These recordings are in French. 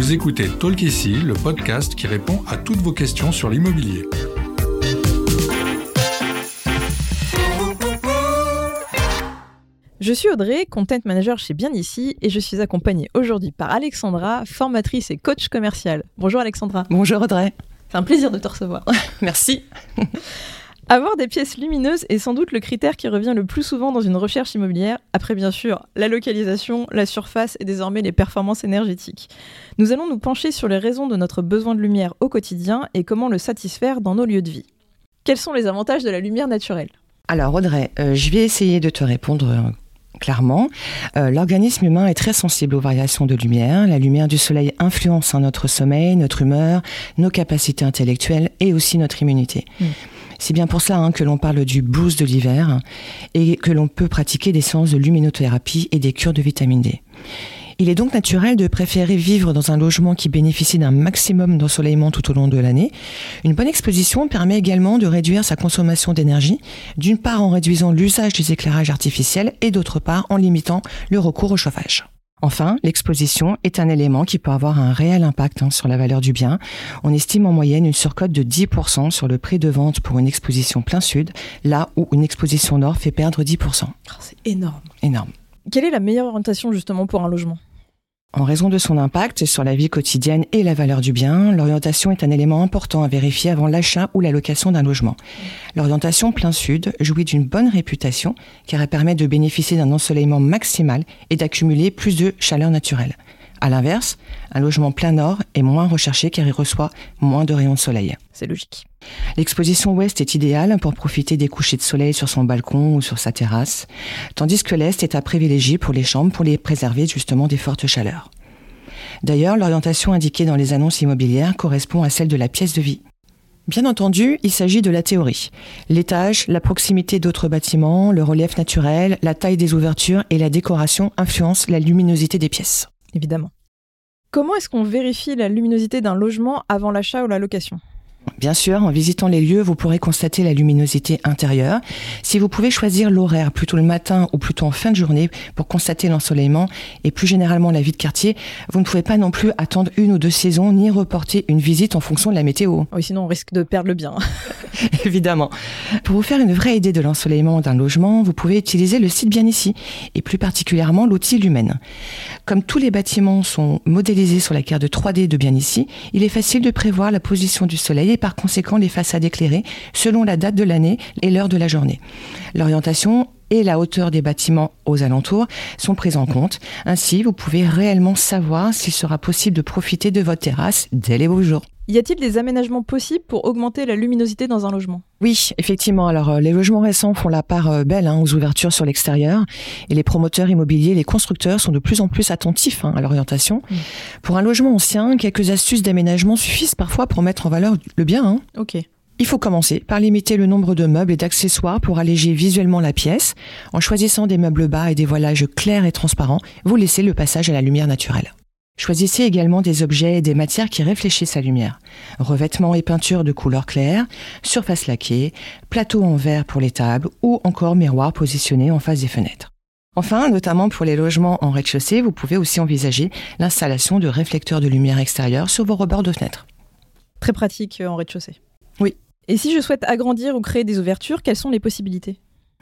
Vous écoutez Talk ici, le podcast qui répond à toutes vos questions sur l'immobilier. Je suis Audrey, content manager chez Bien Ici, et je suis accompagnée aujourd'hui par Alexandra, formatrice et coach commercial. Bonjour Alexandra. Bonjour Audrey. C'est un plaisir de te recevoir. Merci. Avoir des pièces lumineuses est sans doute le critère qui revient le plus souvent dans une recherche immobilière, après bien sûr la localisation, la surface et désormais les performances énergétiques. Nous allons nous pencher sur les raisons de notre besoin de lumière au quotidien et comment le satisfaire dans nos lieux de vie. Quels sont les avantages de la lumière naturelle? Alors Audrey, euh, je vais essayer de te répondre euh, clairement. Euh, l'organisme humain est très sensible aux variations de lumière. La lumière du soleil influence notre sommeil, notre humeur, nos capacités intellectuelles et aussi notre immunité. Mm. C'est bien pour cela hein, que l'on parle du blues de l'hiver et que l'on peut pratiquer des séances de luminothérapie et des cures de vitamine D. Il est donc naturel de préférer vivre dans un logement qui bénéficie d'un maximum d'ensoleillement tout au long de l'année. Une bonne exposition permet également de réduire sa consommation d'énergie, d'une part en réduisant l'usage des éclairages artificiels et d'autre part en limitant le recours au chauffage. Enfin, l'exposition est un élément qui peut avoir un réel impact hein, sur la valeur du bien. On estime en moyenne une surcote de 10% sur le prix de vente pour une exposition plein sud, là où une exposition nord fait perdre 10%. c'est énorme. Énorme. Quelle est la meilleure orientation justement pour un logement? En raison de son impact sur la vie quotidienne et la valeur du bien, l'orientation est un élément important à vérifier avant l'achat ou la location d'un logement. L'orientation plein sud jouit d'une bonne réputation car elle permet de bénéficier d'un ensoleillement maximal et d'accumuler plus de chaleur naturelle. À l'inverse, un logement plein nord est moins recherché car il reçoit moins de rayons de soleil. C'est logique. L'exposition ouest est idéale pour profiter des couchers de soleil sur son balcon ou sur sa terrasse, tandis que l'est est à privilégier pour les chambres pour les préserver justement des fortes chaleurs. D'ailleurs, l'orientation indiquée dans les annonces immobilières correspond à celle de la pièce de vie. Bien entendu, il s'agit de la théorie. L'étage, la proximité d'autres bâtiments, le relief naturel, la taille des ouvertures et la décoration influencent la luminosité des pièces évidemment. Comment est-ce qu'on vérifie la luminosité d'un logement avant l'achat ou la location? Bien sûr, en visitant les lieux, vous pourrez constater la luminosité intérieure. Si vous pouvez choisir l'horaire, plutôt le matin ou plutôt en fin de journée, pour constater l'ensoleillement et plus généralement la vie de quartier, vous ne pouvez pas non plus attendre une ou deux saisons ni reporter une visite en fonction de la météo. Oui, sinon on risque de perdre le bien. Évidemment. Pour vous faire une vraie idée de l'ensoleillement d'un logement, vous pouvez utiliser le site bien ici, et plus particulièrement l'outil Lumen. Comme tous les bâtiments sont modélisés sur la carte de 3D de bien ici, il est facile de prévoir la position du soleil et par conséquent les façades éclairées selon la date de l'année et l'heure de la journée. L'orientation et la hauteur des bâtiments aux alentours sont prises en compte. Ainsi, vous pouvez réellement savoir s'il sera possible de profiter de votre terrasse dès les beaux jours. Y a-t-il des aménagements possibles pour augmenter la luminosité dans un logement? Oui, effectivement. Alors, euh, les logements récents font la part euh, belle hein, aux ouvertures sur l'extérieur, et les promoteurs immobiliers, les constructeurs sont de plus en plus attentifs hein, à l'orientation. Mm. Pour un logement ancien, quelques astuces d'aménagement suffisent parfois pour mettre en valeur le bien. Hein. Ok. Il faut commencer par limiter le nombre de meubles et d'accessoires pour alléger visuellement la pièce. En choisissant des meubles bas et des voilages clairs et transparents, vous laissez le passage à la lumière naturelle. Choisissez également des objets et des matières qui réfléchissent la lumière. Revêtements et peintures de couleur claire, surface laquée, plateau en verre pour les tables ou encore miroirs positionnés en face des fenêtres. Enfin, notamment pour les logements en rez-de-chaussée, vous pouvez aussi envisager l'installation de réflecteurs de lumière extérieure sur vos rebords de fenêtres. Très pratique euh, en rez-de-chaussée. Oui. Et si je souhaite agrandir ou créer des ouvertures, quelles sont les possibilités?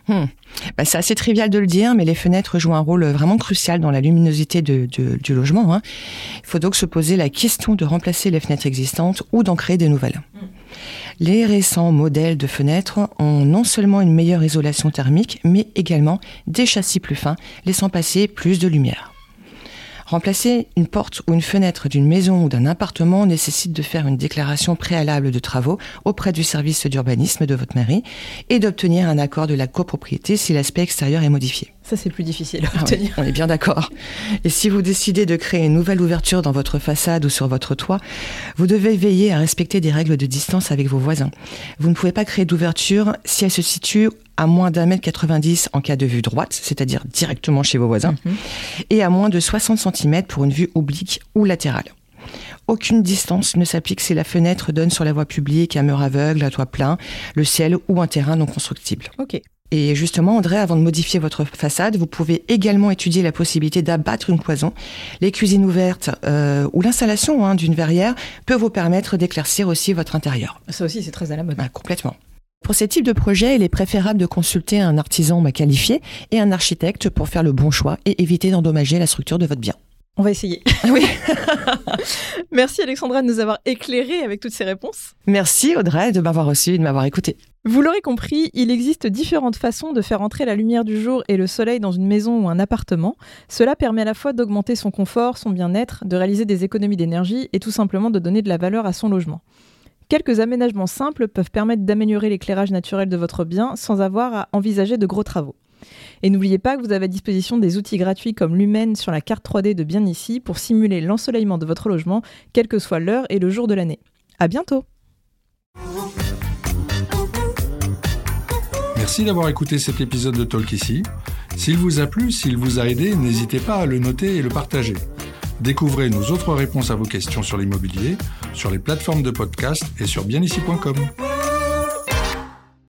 Hmm. Bah, c'est assez trivial de le dire, mais les fenêtres jouent un rôle vraiment crucial dans la luminosité du logement. Hein. Il faut donc se poser la question de remplacer les fenêtres existantes ou d'en créer de nouvelles. Hmm. Les récents modèles de fenêtres ont non seulement une meilleure isolation thermique, mais également des châssis plus fins, laissant passer plus de lumière. Remplacer une porte ou une fenêtre d'une maison ou d'un appartement nécessite de faire une déclaration préalable de travaux auprès du service d'urbanisme de votre mairie et d'obtenir un accord de la copropriété si l'aspect extérieur est modifié. Ça, c'est plus difficile à ah obtenir. on est bien d'accord. Et si vous décidez de créer une nouvelle ouverture dans votre façade ou sur votre toit, vous devez veiller à respecter des règles de distance avec vos voisins. Vous ne pouvez pas créer d'ouverture si elle se situe à moins d'un mètre 90 en cas de vue droite, c'est-à-dire directement chez vos voisins, mhm. et à moins de 60 cm pour une vue oblique ou latérale. Aucune distance ne s'applique si la fenêtre donne sur la voie publique, un mur aveugle, un toit plein, le ciel ou un terrain non constructible. Ok. Et justement, André, avant de modifier votre façade, vous pouvez également étudier la possibilité d'abattre une cloison. Les cuisines ouvertes euh, ou l'installation hein, d'une verrière peut vous permettre d'éclaircir aussi votre intérieur. Ça aussi, c'est très à la mode. Ah, complètement. Pour ces types de projets, il est préférable de consulter un artisan qualifié et un architecte pour faire le bon choix et éviter d'endommager la structure de votre bien. On va essayer. Oui. Merci Alexandra de nous avoir éclairé avec toutes ces réponses. Merci Audrey de m'avoir reçu et de m'avoir écouté. Vous l'aurez compris, il existe différentes façons de faire entrer la lumière du jour et le soleil dans une maison ou un appartement. Cela permet à la fois d'augmenter son confort, son bien-être, de réaliser des économies d'énergie et tout simplement de donner de la valeur à son logement. Quelques aménagements simples peuvent permettre d'améliorer l'éclairage naturel de votre bien sans avoir à envisager de gros travaux. Et n'oubliez pas que vous avez à disposition des outils gratuits comme Lumen sur la carte 3D de Bien ici pour simuler l'ensoleillement de votre logement, quelle que soit l'heure et le jour de l'année. À bientôt! Merci d'avoir écouté cet épisode de Talk ici. S'il vous a plu, s'il vous a aidé, n'hésitez pas à le noter et le partager. Découvrez nos autres réponses à vos questions sur l'immobilier sur les plateformes de podcast et sur bienici.com.